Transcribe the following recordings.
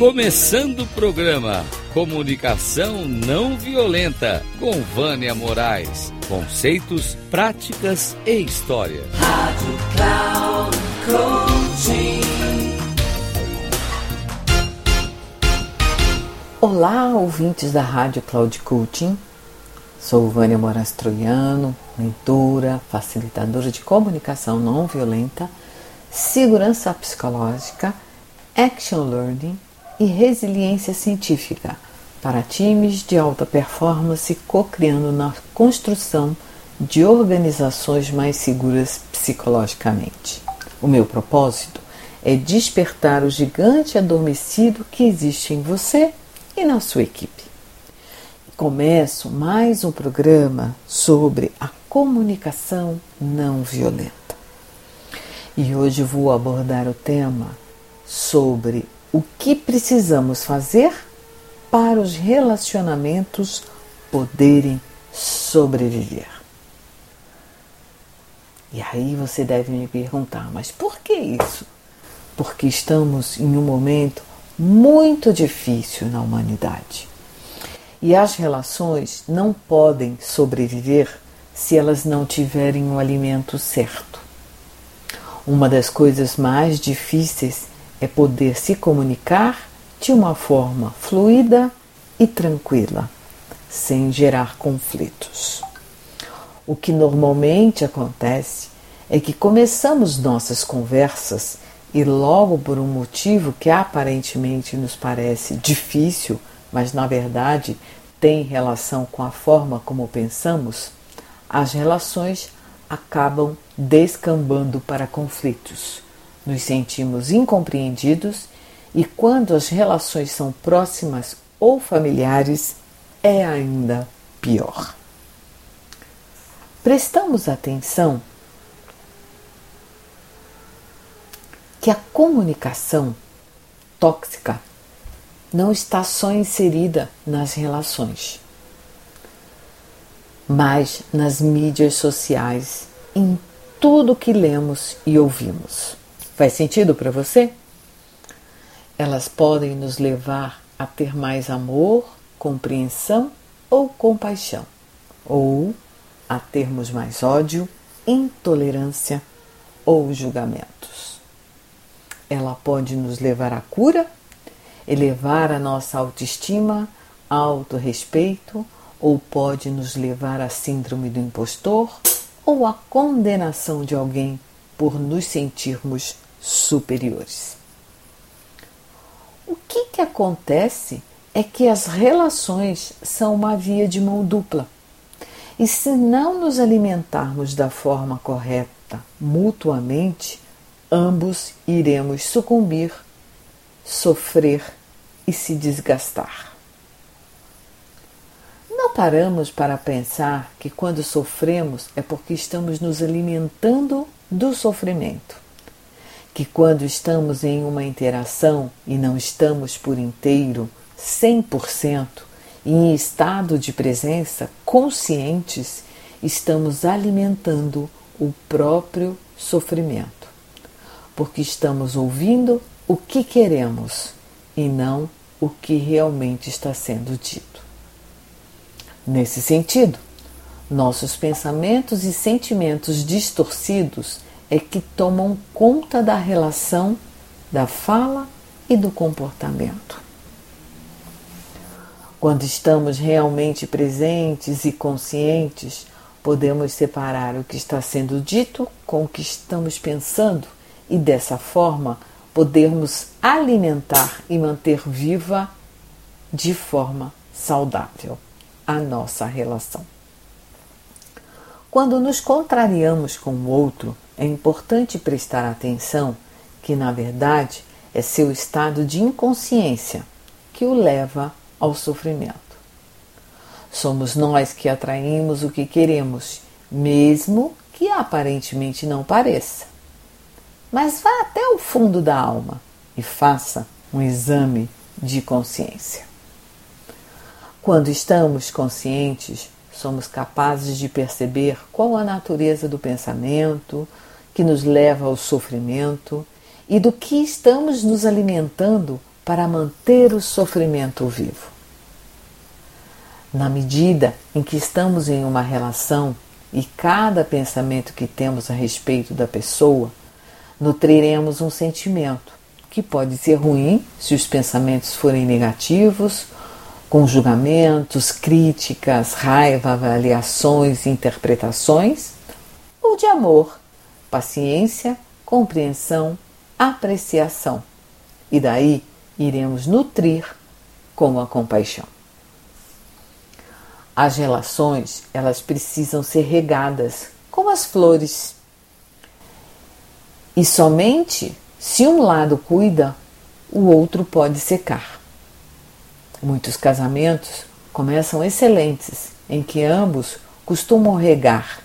Começando o programa Comunicação Não Violenta com Vânia Moraes. Conceitos, práticas e história. Rádio Cloud Coaching. Olá, ouvintes da Rádio Cloud Coaching. Sou Vânia Moraes Troiano, mentora, facilitadora de comunicação não violenta, segurança psicológica, action learning e resiliência científica para times de alta performance co-criando na construção de organizações mais seguras psicologicamente. O meu propósito é despertar o gigante adormecido que existe em você e na sua equipe. Começo mais um programa sobre a comunicação não violenta. E hoje vou abordar o tema sobre o que precisamos fazer para os relacionamentos poderem sobreviver. E aí você deve me perguntar, mas por que isso? Porque estamos em um momento muito difícil na humanidade. E as relações não podem sobreviver se elas não tiverem o alimento certo. Uma das coisas mais difíceis é poder se comunicar de uma forma fluida e tranquila, sem gerar conflitos. O que normalmente acontece é que começamos nossas conversas e logo por um motivo que aparentemente nos parece difícil, mas na verdade tem relação com a forma como pensamos, as relações acabam descambando para conflitos nos sentimos incompreendidos e quando as relações são próximas ou familiares, é ainda pior. Prestamos atenção que a comunicação tóxica não está só inserida nas relações, mas nas mídias sociais, em tudo que lemos e ouvimos. Faz sentido para você? Elas podem nos levar a ter mais amor, compreensão ou compaixão, ou a termos mais ódio, intolerância ou julgamentos. Ela pode nos levar à cura, elevar a nossa autoestima, autorrespeito, ou pode nos levar à síndrome do impostor ou à condenação de alguém por nos sentirmos superiores. O que, que acontece é que as relações são uma via de mão dupla. E se não nos alimentarmos da forma correta mutuamente, ambos iremos sucumbir, sofrer e se desgastar. Não paramos para pensar que quando sofremos é porque estamos nos alimentando do sofrimento que quando estamos em uma interação e não estamos por inteiro, 100%, em estado de presença, conscientes, estamos alimentando o próprio sofrimento, porque estamos ouvindo o que queremos e não o que realmente está sendo dito. Nesse sentido, nossos pensamentos e sentimentos distorcidos é que tomam conta da relação, da fala e do comportamento. Quando estamos realmente presentes e conscientes, podemos separar o que está sendo dito com o que estamos pensando e dessa forma podermos alimentar e manter viva de forma saudável a nossa relação. Quando nos contrariamos com o outro, é importante prestar atenção que, na verdade, é seu estado de inconsciência que o leva ao sofrimento. Somos nós que atraímos o que queremos, mesmo que aparentemente não pareça. Mas vá até o fundo da alma e faça um exame de consciência. Quando estamos conscientes, somos capazes de perceber qual a natureza do pensamento, que nos leva ao sofrimento e do que estamos nos alimentando para manter o sofrimento vivo. Na medida em que estamos em uma relação e cada pensamento que temos a respeito da pessoa, nutriremos um sentimento que pode ser ruim se os pensamentos forem negativos, com julgamentos, críticas, raiva, avaliações, interpretações, ou de amor, paciência, compreensão, apreciação. E daí iremos nutrir com a compaixão. As relações, elas precisam ser regadas como as flores. E somente se um lado cuida, o outro pode secar. Muitos casamentos começam excelentes, em que ambos costumam regar,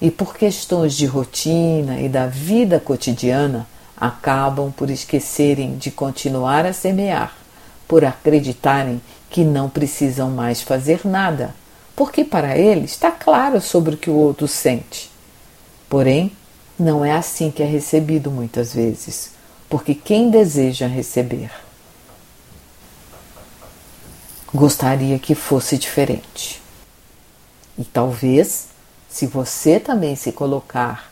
e por questões de rotina e da vida cotidiana, acabam por esquecerem de continuar a semear, por acreditarem que não precisam mais fazer nada porque para ele está claro sobre o que o outro sente. Porém, não é assim que é recebido muitas vezes, porque quem deseja receber gostaria que fosse diferente. E talvez, se você também se colocar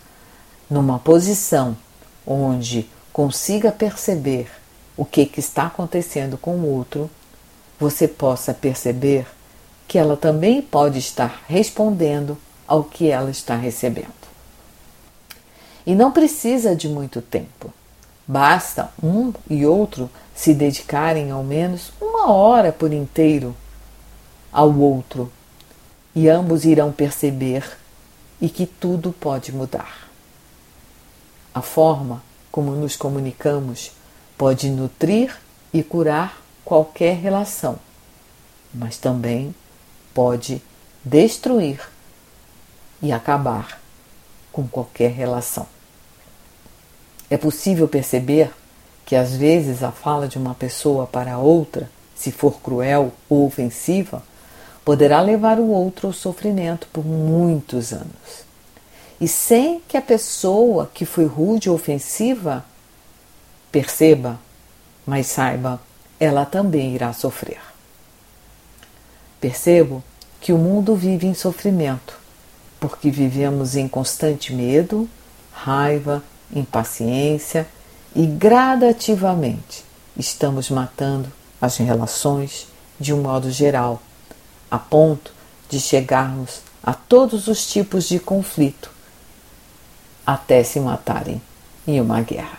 numa posição onde consiga perceber o que, que está acontecendo com o outro, você possa perceber que ela também pode estar respondendo ao que ela está recebendo. E não precisa de muito tempo. Basta um e outro se dedicarem ao menos uma hora por inteiro ao outro, e ambos irão perceber e que tudo pode mudar. A forma como nos comunicamos pode nutrir e curar qualquer relação, mas também pode destruir e acabar com qualquer relação. É possível perceber que às vezes a fala de uma pessoa para outra, se for cruel ou ofensiva, poderá levar o outro ao sofrimento por muitos anos. E sem que a pessoa que foi rude ou ofensiva perceba, mas saiba, ela também irá sofrer. Percebo que o mundo vive em sofrimento, porque vivemos em constante medo, raiva, impaciência e gradativamente estamos matando as relações de um modo geral, a ponto de chegarmos a todos os tipos de conflito até se matarem em uma guerra.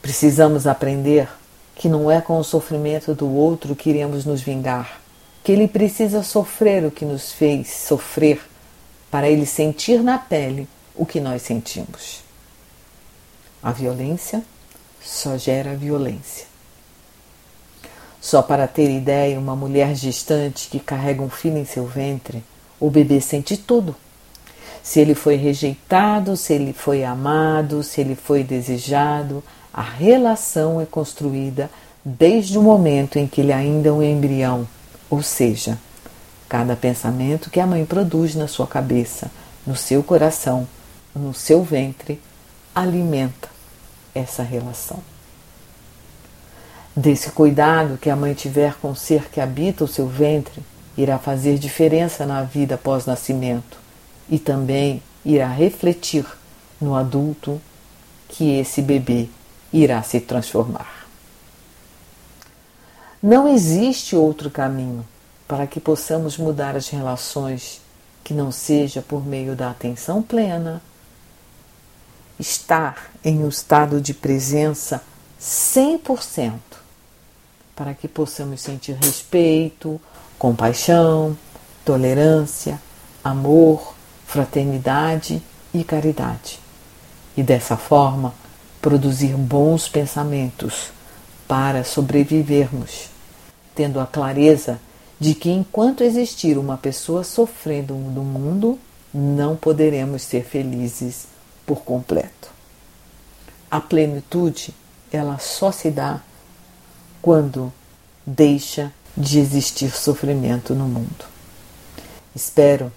Precisamos aprender que não é com o sofrimento do outro que iremos nos vingar, que ele precisa sofrer o que nos fez sofrer para ele sentir na pele o que nós sentimos. A violência só gera violência. Só para ter ideia, uma mulher gestante que carrega um filho em seu ventre, o bebê sente tudo. Se ele foi rejeitado, se ele foi amado, se ele foi desejado, a relação é construída desde o momento em que ele ainda é um embrião, ou seja, cada pensamento que a mãe produz na sua cabeça, no seu coração, no seu ventre, alimenta essa relação. Desse cuidado que a mãe tiver com o ser que habita o seu ventre, irá fazer diferença na vida após nascimento e também irá refletir no adulto que esse bebê irá se transformar. Não existe outro caminho para que possamos mudar as relações que não seja por meio da atenção plena, estar em um estado de presença 100%, para que possamos sentir respeito, compaixão, tolerância, amor, fraternidade e caridade. E dessa forma, produzir bons pensamentos para sobrevivermos, tendo a clareza de que enquanto existir uma pessoa sofrendo no mundo, não poderemos ser felizes por completo. A plenitude, ela só se dá quando deixa de existir sofrimento no mundo. Espero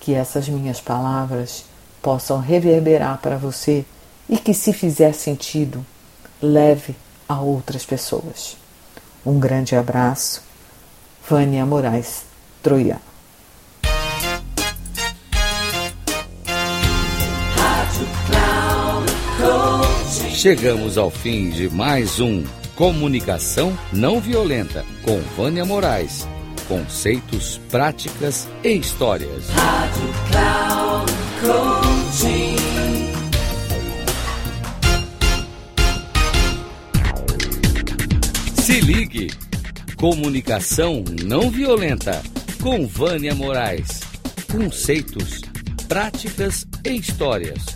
que essas minhas palavras possam reverberar para você e que, se fizer sentido, leve a outras pessoas. Um grande abraço, Vânia Moraes Troiano. Chegamos ao fim de mais um Comunicação Não Violenta com Vânia Moraes. Conceitos, práticas e histórias. Rádio Cloud Coaching. Se ligue. Comunicação não violenta com Vânia Moraes. Conceitos, práticas e histórias.